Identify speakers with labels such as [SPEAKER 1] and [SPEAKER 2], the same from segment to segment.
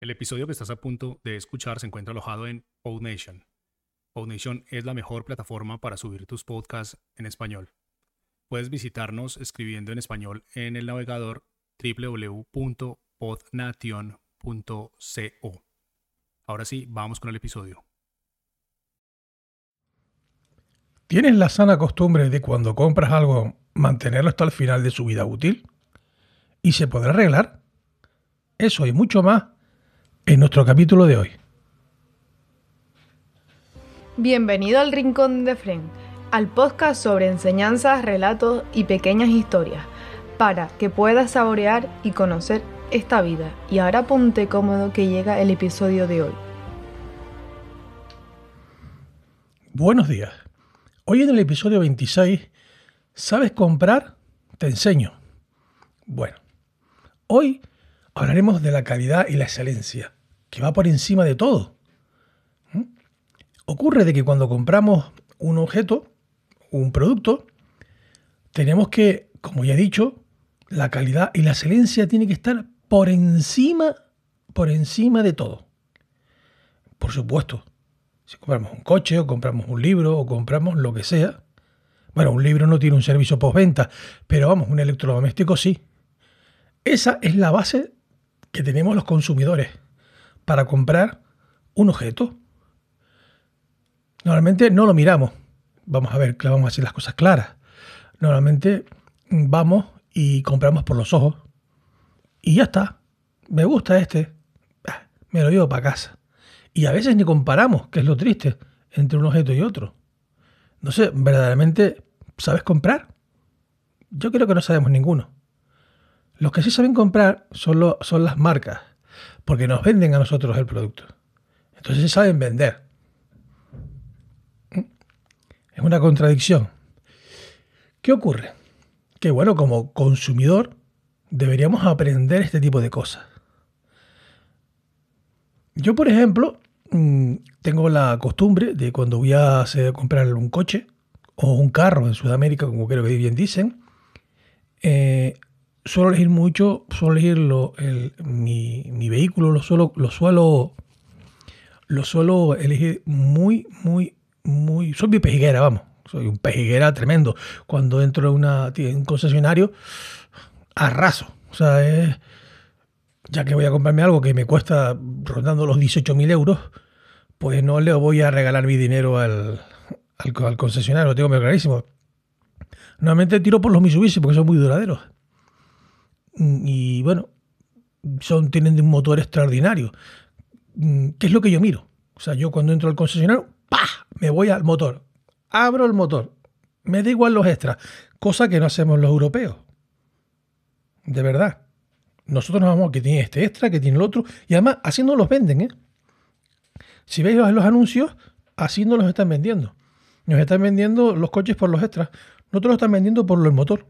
[SPEAKER 1] El episodio que estás a punto de escuchar se encuentra alojado en PodNation. PodNation es la mejor plataforma para subir tus podcasts en español. Puedes visitarnos escribiendo en español en el navegador www.podnation.co. Ahora sí, vamos con el episodio.
[SPEAKER 2] ¿Tienes la sana costumbre de cuando compras algo mantenerlo hasta el final de su vida útil? ¿Y se podrá arreglar? Eso y mucho más en nuestro capítulo de hoy.
[SPEAKER 3] Bienvenido al Rincón de Fren, al podcast sobre enseñanzas, relatos y pequeñas historias, para que puedas saborear y conocer esta vida. Y ahora ponte cómodo que llega el episodio de hoy.
[SPEAKER 2] Buenos días. Hoy en el episodio 26, ¿sabes comprar? Te enseño. Bueno, hoy hablaremos de la calidad y la excelencia que va por encima de todo. ¿Mm? Ocurre de que cuando compramos un objeto, un producto, tenemos que, como ya he dicho, la calidad y la excelencia tiene que estar por encima, por encima de todo. Por supuesto, si compramos un coche o compramos un libro o compramos lo que sea, bueno, un libro no tiene un servicio postventa, pero vamos, un electrodoméstico sí. Esa es la base que tenemos los consumidores para comprar un objeto. Normalmente no lo miramos. Vamos a ver, vamos a hacer las cosas claras. Normalmente vamos y compramos por los ojos. Y ya está. Me gusta este. Ah, me lo llevo para casa. Y a veces ni comparamos, que es lo triste, entre un objeto y otro. No sé, ¿verdaderamente sabes comprar? Yo creo que no sabemos ninguno. Los que sí saben comprar son, son las marcas porque nos venden a nosotros el producto. Entonces saben vender. ¿Mm? Es una contradicción. ¿Qué ocurre? Que bueno, como consumidor deberíamos aprender este tipo de cosas. Yo, por ejemplo, mm, tengo la costumbre de cuando voy a comprar un coche o un carro en Sudamérica, como creo que bien dicen, eh, suelo elegir mucho, suelo elegir mi, vehículo, lo suelo, lo suelo, lo suelo elegir muy, muy, muy. Soy mi pejiguera, vamos. Soy un pejiguera tremendo. Cuando entro en, un concesionario, arraso. O sea, es, ya que voy a comprarme algo que me cuesta rondando los 18.000 euros, pues no le voy a regalar mi dinero al, al, concesionario, lo tengo muy clarísimo. Normalmente tiro por los Mitsubishi porque son muy duraderos. Mm, y bueno, son, tienen un motor extraordinario. Mm, ¿Qué es lo que yo miro? O sea, yo cuando entro al concesionario, ¡pah! Me voy al motor. Abro el motor. Me da igual los extras. Cosa que no hacemos los europeos. De verdad. Nosotros nos vamos que tiene este extra, que tiene el otro. Y además, así no los venden, ¿eh? Si veis los, los anuncios, así no los están vendiendo. Nos están vendiendo los coches por los extras. Nosotros los están vendiendo por el motor.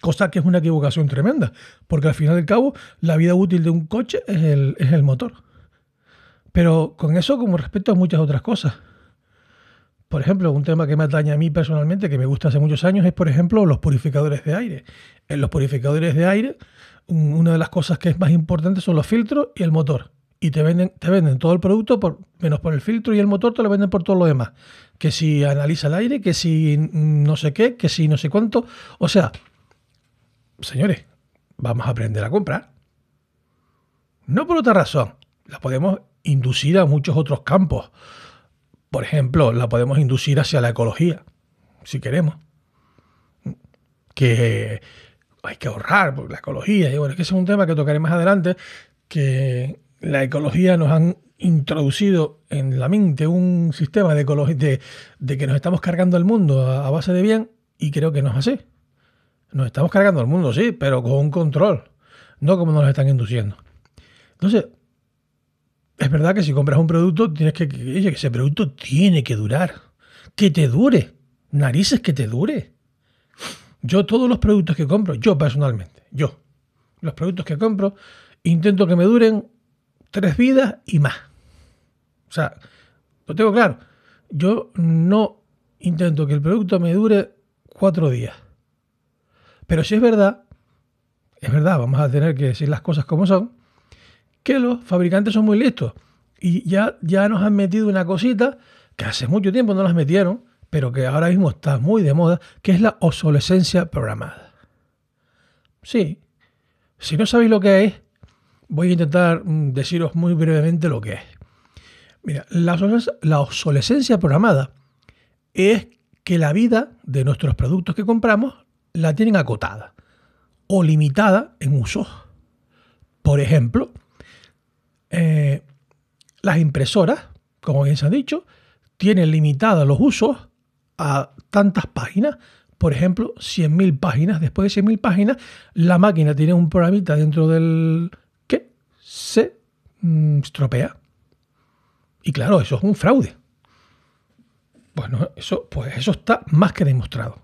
[SPEAKER 2] Cosa que es una equivocación tremenda, porque al final del cabo la vida útil de un coche es el, es el motor. Pero con eso como respecto a muchas otras cosas. Por ejemplo, un tema que me atañe a mí personalmente, que me gusta hace muchos años, es por ejemplo los purificadores de aire. En los purificadores de aire, una de las cosas que es más importante son los filtros y el motor. Y te venden, te venden todo el producto menos por el filtro y el motor, te lo venden por todo lo demás. Que si analiza el aire, que si no sé qué, que si no sé cuánto. O sea, señores, vamos a aprender a comprar. No por otra razón, la podemos inducir a muchos otros campos. Por ejemplo, la podemos inducir hacia la ecología, si queremos. Que hay que ahorrar por la ecología. Y bueno, es que ese es un tema que tocaré más adelante, que la ecología nos han introducido en la mente un sistema de, de, de que nos estamos cargando el mundo a, a base de bien y creo que no es así. Nos estamos cargando el mundo, sí, pero con un control, no como nos están induciendo. Entonces, es verdad que si compras un producto, tienes que, que ese producto tiene que durar. Que te dure. Narices que te dure. Yo todos los productos que compro, yo personalmente, yo, los productos que compro, intento que me duren tres vidas y más. O sea, lo tengo claro. Yo no intento que el producto me dure cuatro días. Pero si es verdad, es verdad, vamos a tener que decir las cosas como son, que los fabricantes son muy listos y ya, ya nos han metido una cosita que hace mucho tiempo no las metieron, pero que ahora mismo está muy de moda, que es la obsolescencia programada. Sí, si no sabéis lo que es, voy a intentar mm, deciros muy brevemente lo que es. Mira, la, la obsolescencia programada es que la vida de nuestros productos que compramos la tienen acotada o limitada en uso. Por ejemplo, eh, las impresoras, como bien se ha dicho, tienen limitados los usos a tantas páginas. Por ejemplo, 100.000 páginas. Después de 100.000 páginas, la máquina tiene un programita dentro del que se mm, estropea. Y claro, eso es un fraude. Bueno, eso, pues eso está más que demostrado.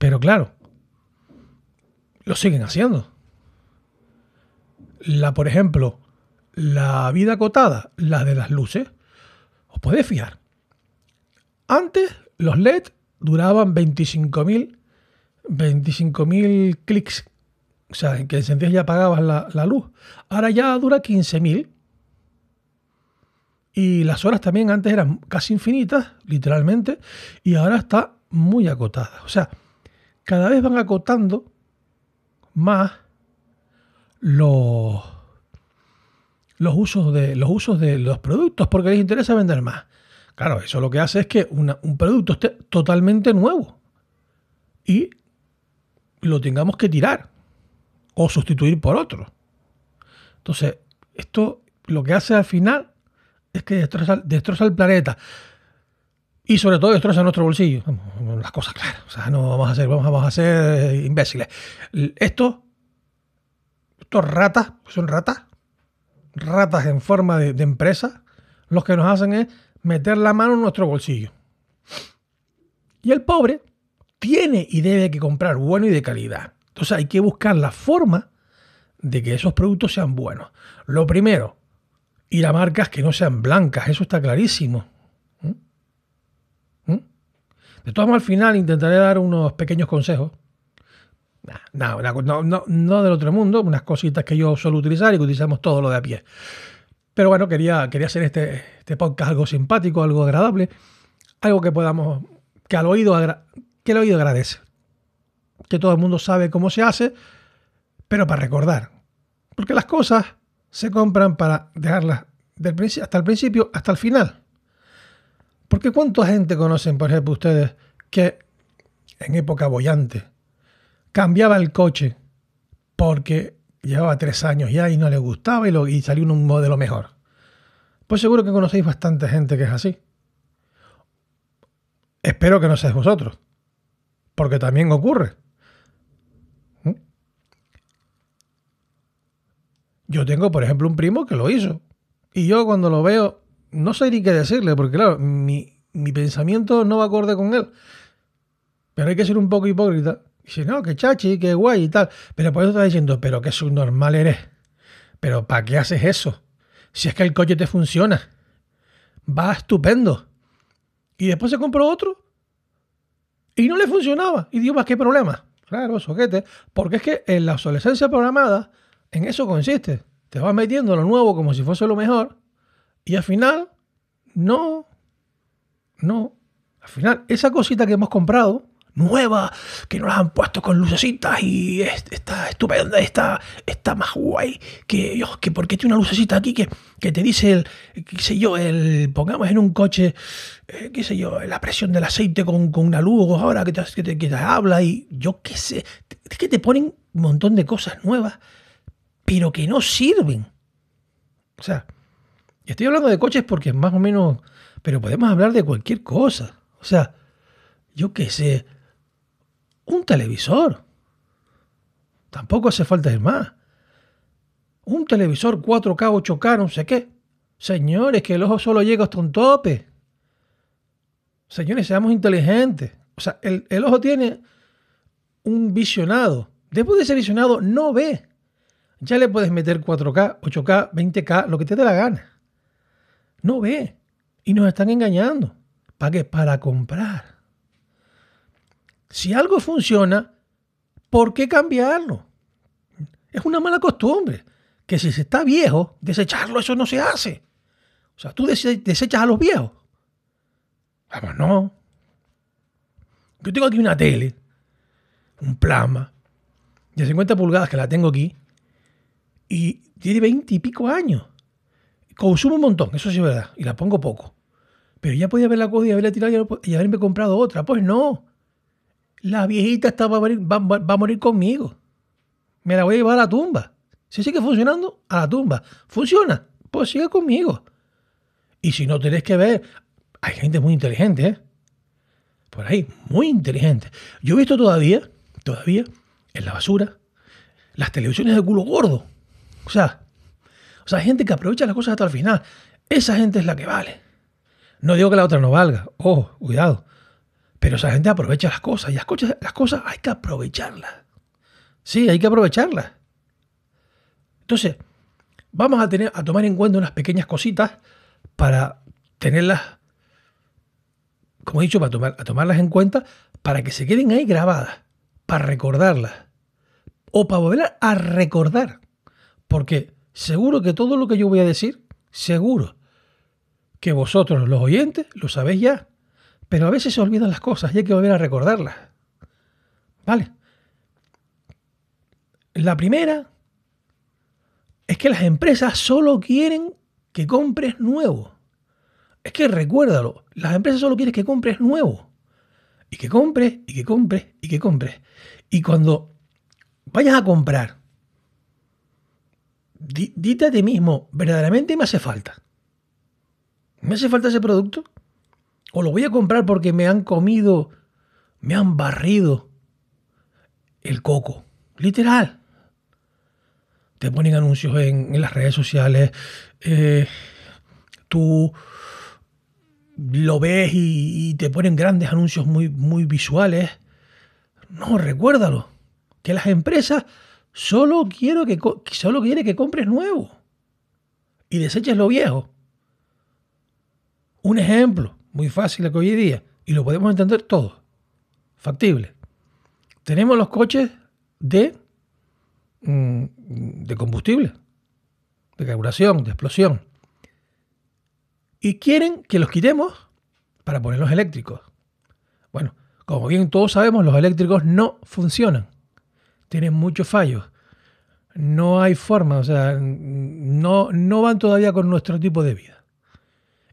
[SPEAKER 2] Pero claro, lo siguen haciendo. La, por ejemplo, la vida acotada, la de las luces, os podéis fijar. Antes los LED duraban 25.000 25.000 clics. O sea, en que encendías y apagabas la, la luz. Ahora ya dura 15.000. Y las horas también antes eran casi infinitas, literalmente, y ahora está muy acotada. O sea, cada vez van acotando más los, los, usos de, los usos de los productos porque les interesa vender más. Claro, eso lo que hace es que un producto esté totalmente nuevo y lo tengamos que tirar o sustituir por otro. Entonces, esto lo que hace al final es que destroza, el planeta. Y sobre todo destroza nuestro bolsillo. Las cosas claras. O sea, no vamos a ser, vamos a ser imbéciles. Esto, estos ratas, son ratas, ratas en forma de, de empresa, los que nos hacen es meter la mano en nuestro bolsillo. Y el pobre tiene y debe que comprar bueno y de calidad. Entonces hay que buscar la forma de que esos productos sean buenos. Lo primero, ir a marcas que no sean blancas, eso está clarísimo. De todas maneras, al final intentaré dar unos pequeños consejos. No, no, no, del otro mundo, unas cositas que yo suelo utilizar y que utilizamos todo lo de a pie. Pero bueno, quería, quería hacer este, este podcast algo simpático, algo agradable, algo que podamos, que al oído, que el oído agradece. Que todo el mundo sabe cómo se hace, pero para recordar. Porque las cosas se compran para dejarlas del hasta el principio hasta el final. Porque ¿cuánta gente conocen, por ejemplo, ustedes que en época bollante cambiaba el coche porque llevaba tres años ya y no le gustaba y, lo, salió un modelo mejor? Pues seguro que conocéis bastante gente que es así. Espero que no seáis vosotros, porque también ocurre. Yo tengo, por ejemplo, un primo que lo hizo. Y yo cuando lo veo, no sé ni qué decirle, porque claro, mi, pensamiento no va acorde con él. Pero hay que ser un poco hipócrita. Dice, no, que chachi, que guay y tal. Pero por eso está diciendo, pero que subnormal eres. Pero ¿para qué haces eso? Si es que el coche te funciona. Va estupendo. Y después se compró otro. Y no le funcionaba. Y digo, más qué problema. Claro, soquete. Porque es que en la obsolescencia programada en eso consiste. Te vas metiendo lo nuevo como si fuese lo mejor y al final, no, no. Al final, esa cosita que hemos comprado, nueva, que nos la han puesto con lucecitas y está estupenda, está, está más guay que, Dios, que porque tiene una lucecita aquí que, que te dice el, qué sé yo, el, pongamos en un coche, eh, qué sé yo, la presión del aceite con, con una luz ahora que te, que te, que te habla y yo qué sé, es que te ponen un montón de cosas nuevas pero que no sirven. O sea, estoy hablando de coches porque más o menos, pero podemos hablar de cualquier cosa. O sea, yo qué sé, un televisor. Tampoco hace falta ir más. Un televisor 4K, 8K, no sé qué. Señores, que el ojo solo llega hasta un tope. Señores, seamos inteligentes. O sea, el, el ojo tiene un visionado. Después de ese visionado, no ve ya le puedes meter 4K, 8K, 20K, lo que te dé la gana. No ve. Y nos están engañando. ¿Para qué? Para comprar. Si algo funciona, ¿por qué cambiarlo? Es una mala costumbre. que si se está viejo, desecharlo, eso no se hace. O sea, tú desechas a los viejos. Vamos, no. Yo tengo aquí una tele, un plasma, de 50 pulgadas que la tengo aquí, y tiene 20 y pico años. Consumo un montón, eso sí es verdad, y la pongo poco. Pero ya podía haberla cogido y haberla tirado y haberme comprado otra. Pues no. La viejita está, va, a morir, conmigo. Me la voy a llevar a la tumba. Si sigue funcionando, a la tumba. ¿Funciona? Pues sigue conmigo. Y si no tenéis que ver, hay gente muy inteligente, ¿eh? Por ahí, muy inteligente. Yo he visto todavía, todavía, en la basura, las televisiones de culo gordo. O sea, o sea, gente que aprovecha las cosas hasta el final. Esa gente es la que vale. No digo que la otra no valga. Ojo, cuidado. Pero esa gente aprovecha las cosas. Y las cosas, las cosas hay que aprovecharlas. Sí, hay que aprovecharlas. Entonces, vamos a, tener, a tomar en cuenta unas pequeñas cositas para tenerlas, como he dicho, para tomar, a tomarlas en cuenta para que se queden ahí grabadas, para recordarlas. O para volver a recordar. Porque seguro que todo lo que yo voy a decir, seguro que vosotros, los oyentes, lo sabéis ya. Pero a veces se olvidan las cosas y hay que volver a recordarlas. ¿Vale? La primera es que las empresas solo quieren que compres nuevo. Es que recuérdalo, las empresas solo quieren que compres nuevo. Y que compres, y que compres, y que compres. Y cuando vayas a comprar, dite a ti mismo, verdaderamente me hace falta. ¿Me hace falta ese producto? ¿O lo voy a comprar porque me han comido, me han barrido el coco? Literal. Te ponen anuncios en, las redes sociales. Eh, tú lo ves y, te ponen grandes anuncios muy, muy visuales. No, recuérdalo. Que las empresas solo, quiero que, solo quieren que compres nuevo y deseches lo viejo. Un ejemplo muy fácil que hoy día, y lo podemos entender todo, factible. Tenemos los coches de, mm, de combustible, de carburación, de explosión. Y quieren que los quitemos para ponerlos eléctricos. Bueno, como bien todos sabemos, los eléctricos no funcionan. Tienen muchos fallos. No hay forma, o sea, no, no van todavía con nuestro tipo de vida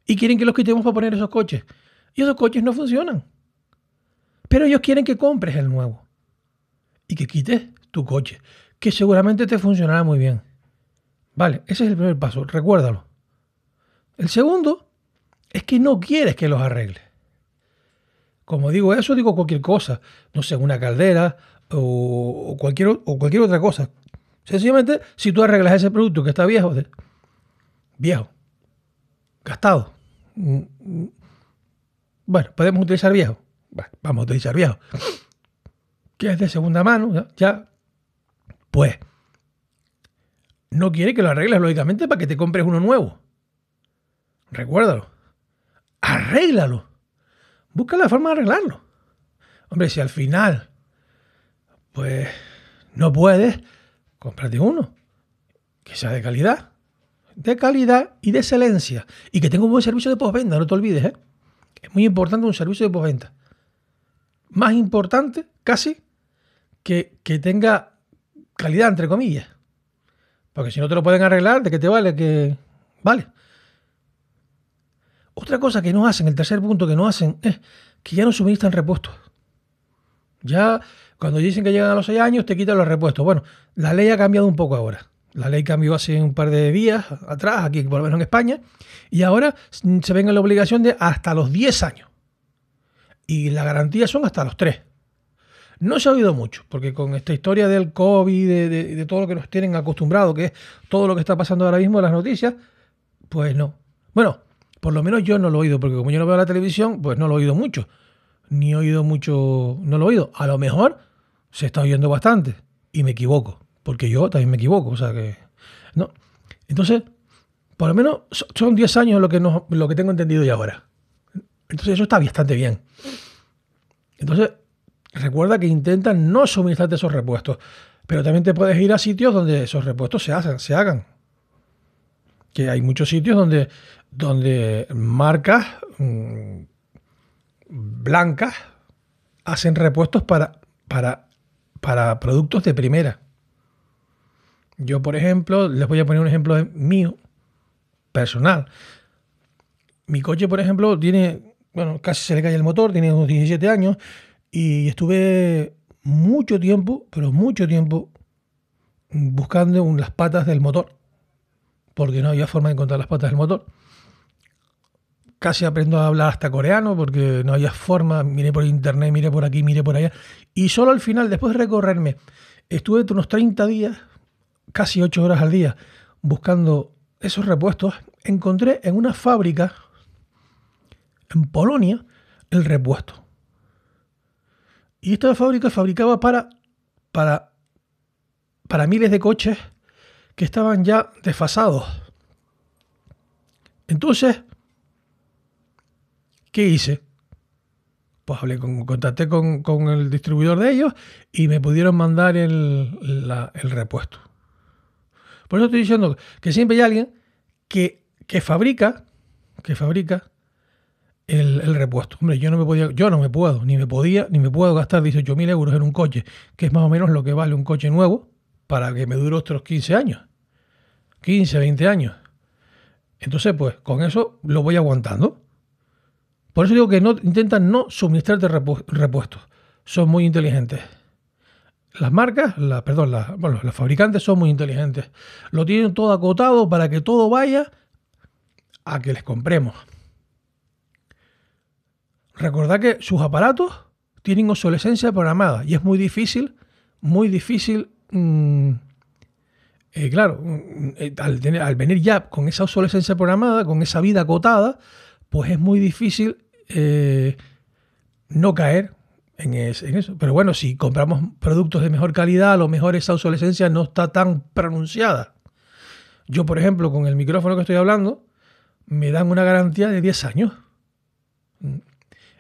[SPEAKER 2] y quieren que los quitemos para poner esos coches. Y esos coches no funcionan. Pero ellos quieren que compres el nuevo y que quites tu coche, que seguramente te funcionará muy bien. Vale, ese es el primer paso, recuérdalo. El segundo es que no quieres que los arregles. Como digo eso, digo cualquier cosa, no sé, una caldera o, cualquier, o cualquier otra cosa. Sencillamente, si tú arreglas ese producto que está viejo, viejo, gastado, Mm, mm. Bueno, podemos utilizar viejo. vamos a utilizar viejo. Que es de segunda mano, ya. Pues, no quiere que lo arregles lógicamente para que te compres uno nuevo. Recuérdalo. Arréglalo. Busca la forma de arreglarlo. Hombre, si al final, pues, no puedes, cómprate uno que sea de calidad de calidad y de excelencia. Y que tenga un buen servicio de postventa, no te olvides. ¿eh? Es muy importante un servicio de postventa. Más importante, casi, que, que tenga calidad, entre comillas. Porque si no te lo pueden arreglar, ¿de qué te vale? Que vale. Otra cosa que no hacen, el tercer punto que no hacen, es que ya no suministran repuestos. Ya cuando dicen que llegan a los seis años, te quitan los repuestos. Bueno, la ley ha cambiado un poco ahora. La ley cambió hace un par de días atrás, aquí por lo menos en España, y ahora se ven en la obligación de hasta los 10 años. Y la garantía son hasta los 3. No se ha oído mucho, porque con esta historia del COVID, de, de, todo lo que nos tienen acostumbrado, que es todo lo que está pasando ahora mismo en las noticias, pues no. Bueno, por lo menos yo no lo he oído, porque como yo no veo la televisión, pues no lo he oído mucho. Ni he oído mucho, no lo he oído. A lo mejor se está oyendo bastante y me equivoco porque yo también me equivoco, o sea que... ¿no? Entonces, por lo menos son 10 años lo que, no, lo que tengo entendido ya ahora. Entonces eso está bastante bien. Entonces, recuerda que intentan no suministrarte esos repuestos. Pero también te puedes ir a sitios donde esos repuestos se, hacen, se hagan. Que hay muchos sitios donde, donde marcas mmm, blancas hacen repuestos para, para, para productos de primera. Yo, por ejemplo, les voy a poner un ejemplo mío, personal. Mi coche, por ejemplo, tiene, bueno, casi se le cae el motor, tiene unos 17 años y estuve mucho tiempo, pero mucho tiempo, buscando las patas del motor, porque no había forma de encontrar las patas del motor. Casi aprendo a hablar hasta coreano, porque no había forma, miré por internet, miré por aquí, miré por allá, y solo al final, después de recorrerme, estuve unos 30 días, casi 8 horas al día, buscando esos repuestos, encontré en una fábrica en Polonia el repuesto. Y esta fábrica fabricaba para, para, para miles de coches que estaban ya desfasados. Entonces, ¿qué hice? Pues hablé con, contacté con, con, el distribuidor de ellos y me pudieron mandar el, el repuesto. Por eso estoy diciendo que siempre hay alguien que, que fabrica, que fabrica el, el, repuesto. Hombre, yo no me podía, yo no me puedo, ni me podía, ni me puedo gastar 18.000 euros en un coche, que es más o menos lo que vale un coche nuevo, para que me dure otros 15 años. 15, 20 años. Entonces, pues, con eso lo voy aguantando. Por eso digo que intentan no suministrarte repuestos. Son muy inteligentes. Las marcas, perdón, la, los fabricantes son muy inteligentes. Lo tienen todo acotado para que todo vaya a que les compremos. Recordad que sus aparatos tienen obsolescencia programada y es muy difícil, muy difícil, mmm, eh, claro, eh, al, tener, al, venir ya con esa obsolescencia programada, con esa vida acotada, pues es muy difícil eh, no caer en, eso. Pero bueno, si compramos productos de mejor calidad, a lo mejor esa obsolescencia no está tan pronunciada. Yo, por ejemplo, con el micrófono que estoy hablando, me dan una garantía de 10 años.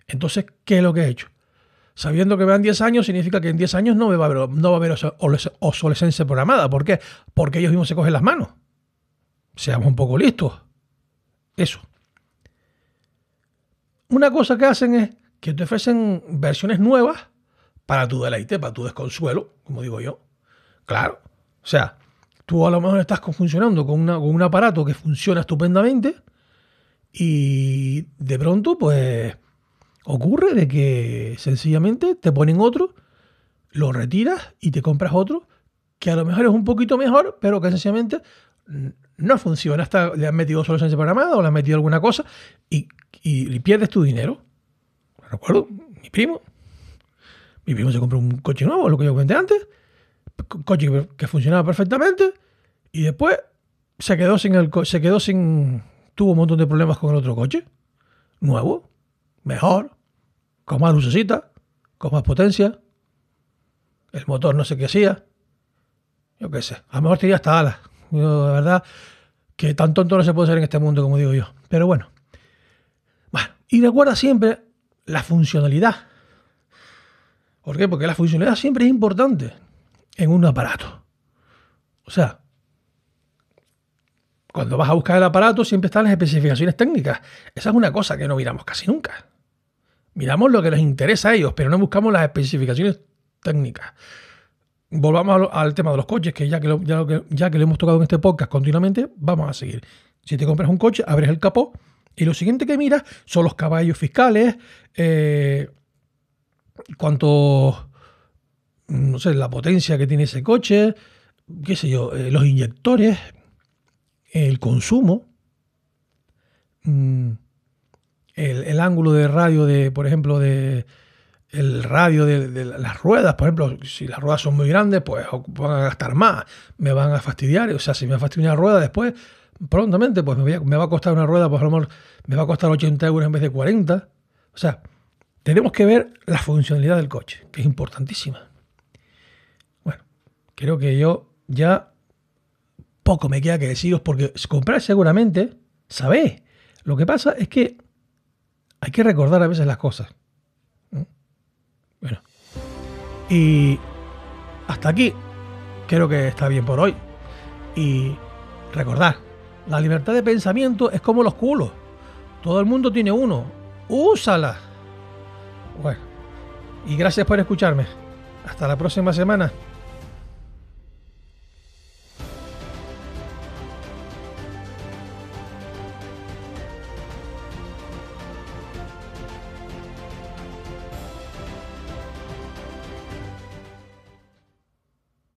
[SPEAKER 2] Entonces, ¿qué es lo que he hecho? Sabiendo que me dan 10 años, significa que en 10 años no, me va a haber, no va a haber obsolescencia programada. ¿Por qué? Porque ellos mismos se cogen las manos. Seamos un poco listos. Eso. Una cosa que hacen es que te ofrecen versiones nuevas para tu deleite, para tu desconsuelo, como digo yo. Claro. O sea, tú a lo mejor estás funcionando con, un aparato que funciona estupendamente y de pronto, pues Ocurre de que sencillamente te ponen otro, lo retiras y te compras otro que a lo mejor es un poquito mejor, pero que sencillamente no funciona. Hasta le han metido soluciones programada o le han metido alguna cosa y, y, pierdes tu dinero. Recuerdo, mi primo. Mi primo se compró un coche nuevo, lo que yo comenté antes. Coche que funcionaba perfectamente. Y después se quedó sin el se quedó sin. Tuvo un montón de problemas con el otro coche. Nuevo. Mejor con más lucecita, con más potencia. El motor no sé qué hacía. Yo qué sé. A lo mejor tenía hasta alas. Yo, de verdad, que tan tonto no se puede ser en este mundo, como digo yo. Pero bueno. Y recuerda siempre la funcionalidad. ¿Por qué? Porque la funcionalidad siempre es importante en un aparato. O sea, cuando vas a buscar el aparato siempre están las especificaciones técnicas. Esa es una cosa que no miramos casi nunca. Miramos lo que les interesa a ellos, pero no buscamos las especificaciones técnicas. Volvamos al, tema de los coches, que ya que, ya, que, ya que lo hemos tocado en este podcast continuamente, vamos a seguir. Si te compras un coche, abres el capó y lo siguiente que miras son los caballos fiscales, eh, cuánto, no sé, la potencia que tiene ese coche, qué sé yo, eh, los inyectores, el consumo. Mmm, el, ángulo de radio de, por ejemplo, de el radio de, de, las ruedas, por ejemplo, si las ruedas son muy grandes, pues van a gastar más, me van a fastidiar, o sea, si me va a fastidiar una rueda después, prontamente, pues me, va a costar una rueda, pues a lo me va a costar 80 euros en vez de 40. O sea, tenemos que ver la funcionalidad del coche, que es importantísima. Bueno, creo que yo ya poco me queda que deciros, porque comprar seguramente, sabéis. Lo que pasa es que hay que recordar a veces las cosas. Bueno. Y hasta aquí creo que está bien por hoy. Y recordad, la libertad de pensamiento es como los culos. Todo el mundo tiene uno. Úsala. Bueno, y gracias por escucharme. Hasta la próxima semana.